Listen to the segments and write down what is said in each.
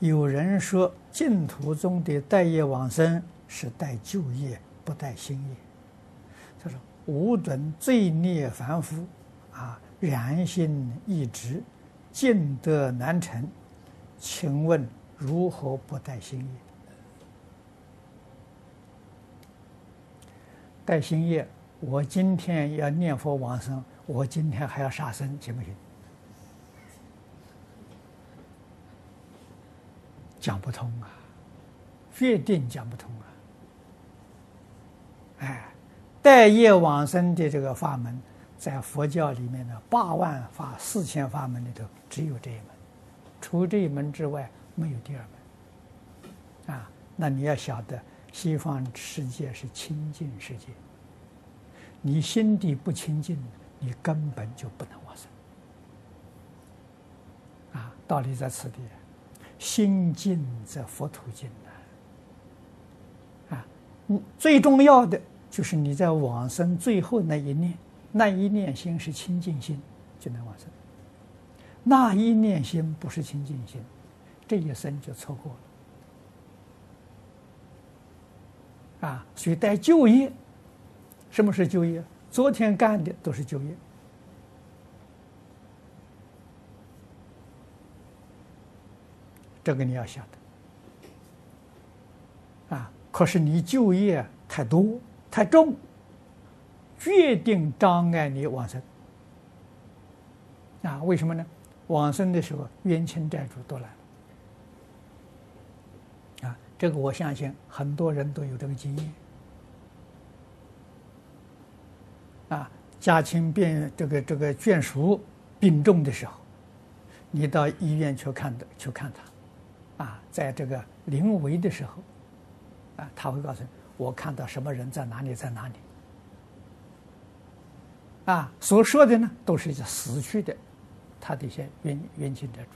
有人说净土中的带业往生是带旧业，不带新业。他说：“吾等罪孽繁复，啊，染心异执，尽得难成，请问如何不带新业？带新业，我今天要念佛往生，我今天还要杀生，行不行？”讲不通啊，决定讲不通啊！哎，带业往生的这个法门，在佛教里面的八万法、四千法门里头，只有这一门，除这一门之外，没有第二门。啊，那你要晓得，西方世界是清净世界，你心地不清净，你根本就不能往生。啊，道理在此地。心净则佛土净啊！啊，最重要的就是你在往生最后那一念，那一念心是清净心，就能往生。那一念心不是清净心，这一生就错过了。啊，所以带旧业，什么是就业？昨天干的都是就业。这个你要晓得啊！可是你就业太多太重，决定障碍你往生啊！为什么呢？往生的时候冤亲债主都来了啊！这个我相信很多人都有这个经验啊！家亲变这个这个眷属病重的时候，你到医院去看的去看他。啊，在这个临危的时候，啊，他会告诉你，我看到什么人在哪里，在哪里。啊，所说的呢，都是一些死去的，他的一些冤冤亲债主。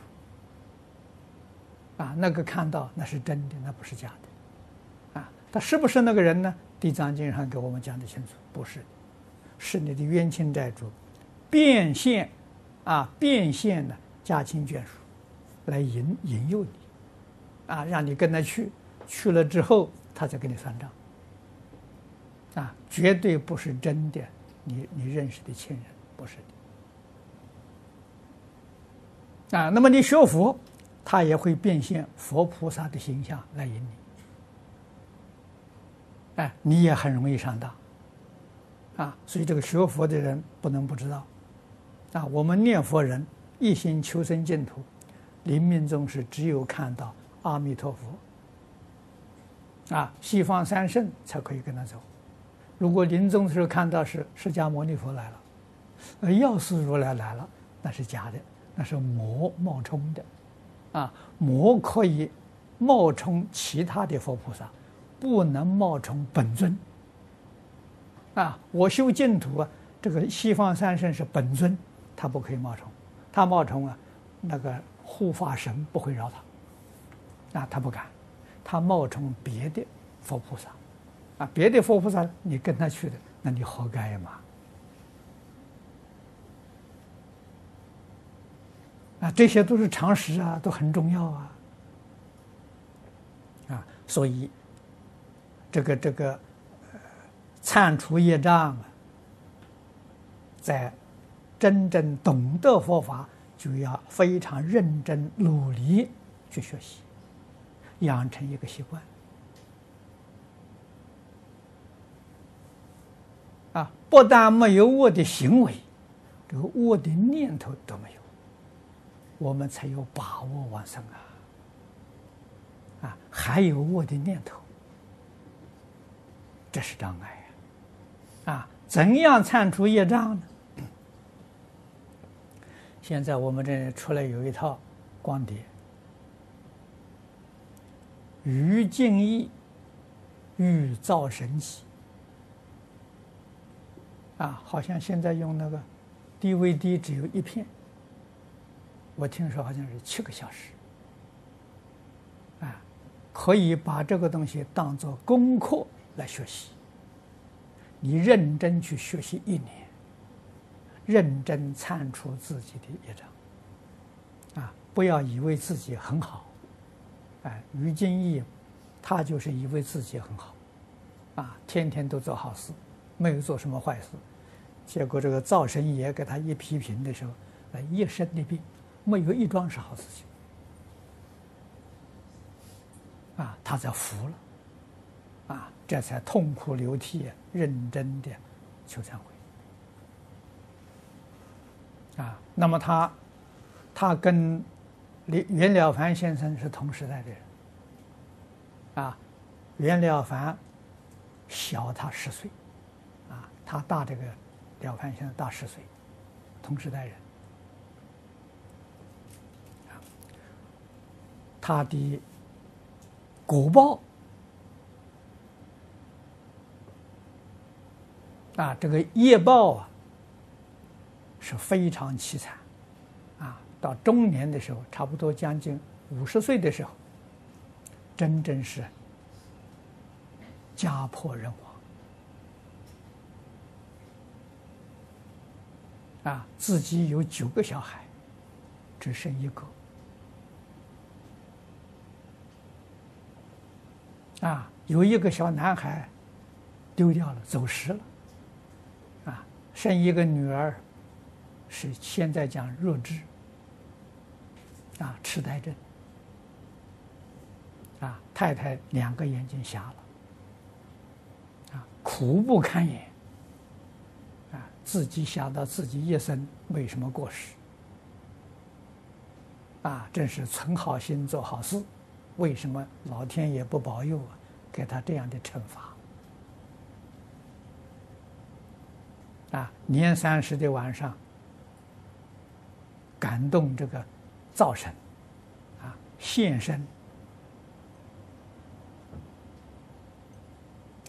啊，那个看到那是真的，那不是假的。啊，他是不是那个人呢？《地藏经》上给我们讲的清楚，不是，是你的冤亲债主，变现，啊，变现的家亲眷属，来引引诱你。啊，让你跟他去，去了之后，他再跟你算账。啊，绝对不是真的，你你认识的亲人不是的。啊，那么你学佛，他也会变现佛菩萨的形象来引你。哎，你也很容易上当。啊，所以这个学佛的人不能不知道。啊，我们念佛人一心求生净土，临命终时只有看到。阿弥陀佛，啊，西方三圣才可以跟他走。如果临终的时候看到是释迦牟尼佛来了，呃，药师如来来了，那是假的，那是魔冒充的，啊，魔可以冒充其他的佛菩萨，不能冒充本尊。啊，我修净土啊，这个西方三圣是本尊，他不可以冒充，他冒充啊，那个护法神不会饶他。那他不敢，他冒充别的佛菩萨，啊，别的佛菩萨，你跟他去的，那你活该嘛？啊，这些都是常识啊，都很重要啊，啊，所以这个这个，呃，忏除业障啊，在真正懂得佛法，就要非常认真努力去学习。养成一个习惯，啊，不但没有恶的行为，这个恶的念头都没有，我们才有把握往生啊！啊，还有恶的念头，这是障碍啊！啊，怎样铲除业障呢？现在我们这出来有一套光碟。于净意，欲造神奇。啊，好像现在用那个 DVD 只有一片，我听说好像是七个小时，啊，可以把这个东西当做功课来学习。你认真去学习一年，认真忏除自己的业障，啊，不要以为自己很好。哎，于金义，他就是以为自己很好，啊，天天都做好事，没有做什么坏事，结果这个灶神爷给他一批评的时候，哎，一身的病，没有一桩是好事情，啊，他才服了，啊，这才痛哭流涕，认真的求忏悔，啊，那么他，他跟。李袁了凡先生是同时代的人，啊，袁了凡小他十岁，啊，他大这个了凡先生大十岁，同时代人，他的国报，啊，这个业报啊，是非常凄惨。到中年的时候，差不多将近五十岁的时候，真正是家破人亡，啊，自己有九个小孩，只生一个，啊，有一个小男孩丢掉了，走失了，啊，生一个女儿，是现在讲弱智。啊，痴呆症。啊，太太两个眼睛瞎了。啊，苦不堪言。啊，自己想到自己一生为什么过世？啊，真是存好心做好事，为什么老天爷不保佑啊？给他这样的惩罚。啊，年三十的晚上，感动这个。造神，啊，现身，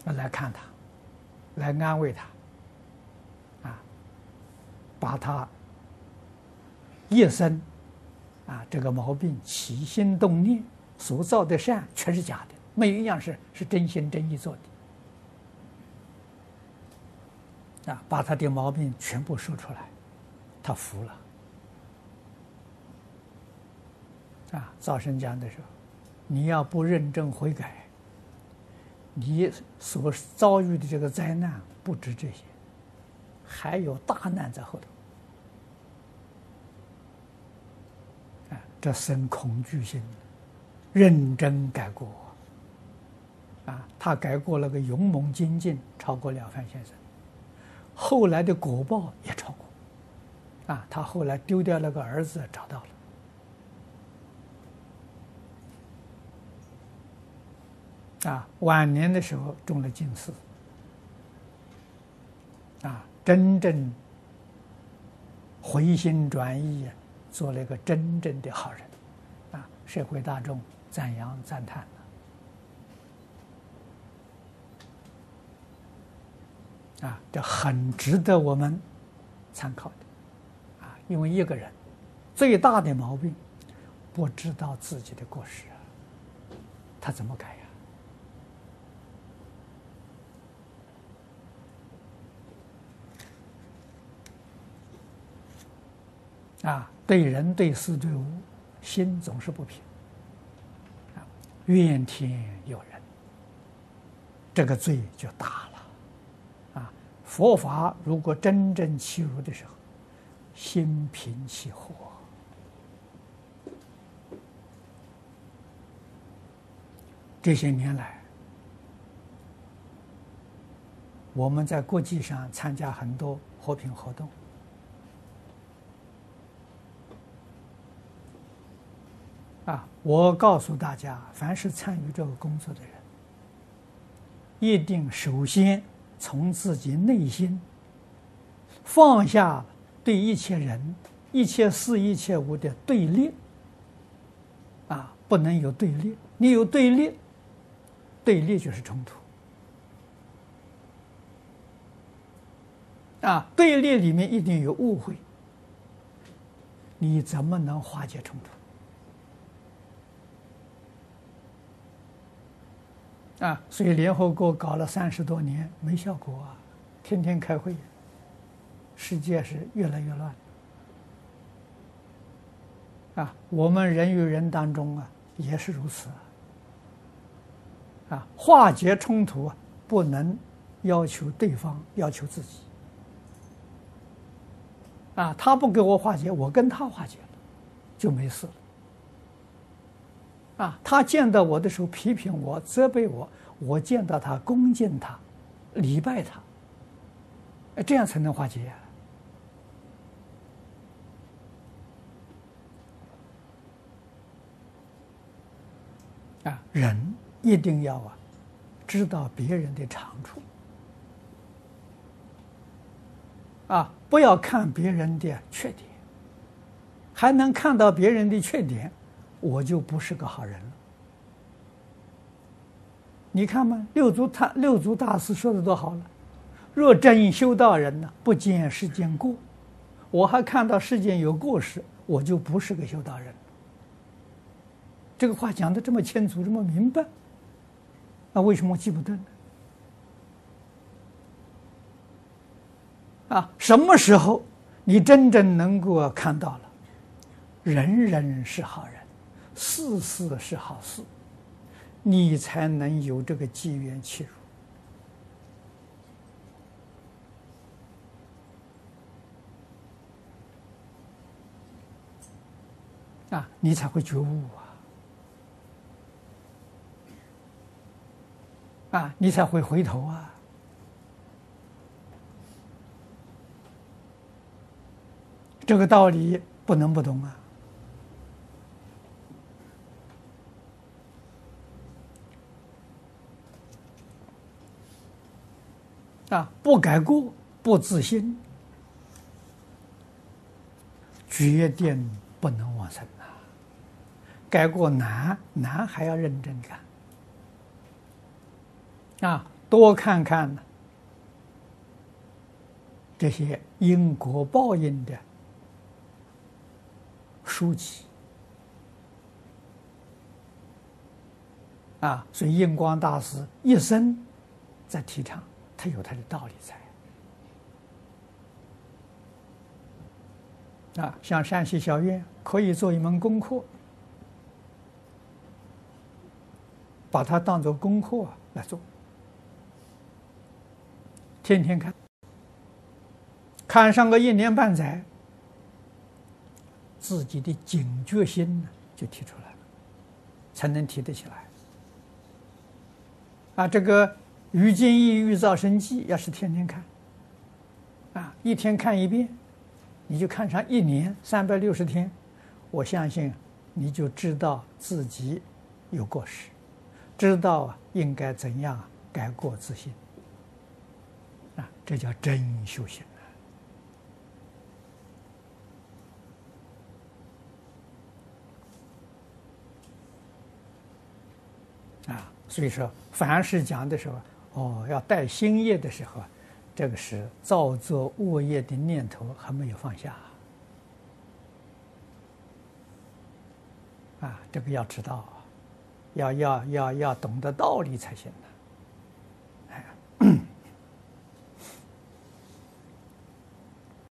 来看他，来安慰他，啊，把他一生，啊，这个毛病起心动念所造的善全是假的，没有一样是是真心真意做的，啊，把他的毛病全部说出来，他服了。啊，灶神讲的时候，你要不认真悔改，你所遭遇的这个灾难不止这些，还有大难在后头。啊，这生恐惧心，认真改过。啊，他改过了个勇猛精进，超过了范先生，后来的果报也超过。啊，他后来丢掉了个儿子，找到了。啊，晚年的时候中了进士，啊，真正回心转意，做了一个真正的好人，啊，社会大众赞扬赞叹啊，这很值得我们参考的，啊，因为一个人最大的毛病，不知道自己的过失，他怎么改呀？啊对人对事对物，心总是不平，啊，怨天尤人，这个罪就大了，啊，佛法如果真正契入的时候，心平气和。这些年来，我们在国际上参加很多和平活动。啊！我告诉大家，凡是参与这个工作的人，一定首先从自己内心放下对一切人、一切事、一切物的对立。啊，不能有对立，你有对立，对立就是冲突。啊，对立里面一定有误会，你怎么能化解冲突？啊，所以联合国搞了三十多年没效果啊，天天开会，世界是越来越乱。啊，我们人与人当中啊也是如此啊。化解冲突啊，不能要求对方，要求自己。啊，他不给我化解，我跟他化解了，就没事了。啊，他见到我的时候批评我、责备我，我见到他恭敬他、礼拜他，这样才能化解。啊，人一定要啊，知道别人的长处。啊，不要看别人的缺点，还能看到别人的缺点，我就不是个好人了。你看嘛，六祖他六祖大师说的多好了，若真修道人呢，不见世间过，我还看到世间有过失，我就不是个修道人。这个话讲的这么清楚，这么明白，那为什么我记不得呢？啊，什么时候你真正能够看到了，人人是好人，事事是好事，你才能有这个机缘切入，啊，你才会觉悟啊，啊，你才会回头啊。这个道理不能不懂啊！啊，不改过，不自新，决定不能往生啊！改过难，难还要认真干啊！多看看这些因果报应的。书籍啊，所以印光大师一生在提倡，他有他的道理在啊。像山西小院可以做一门功课，把它当做功课来做，天天看，看上个一年半载。自己的警觉心呢，就提出来了，才能提得起来。啊，这个《喻经义喻造生记》要是天天看，啊，一天看一遍，你就看上一年三百六十天，我相信你就知道自己有过失，知道应该怎样改过自新。啊，这叫真修行。啊，所以说，凡是讲的时候，哦，要带新业的时候，这个是造作恶业的念头还没有放下。啊，这个要知道，要要要要懂得道理才行的。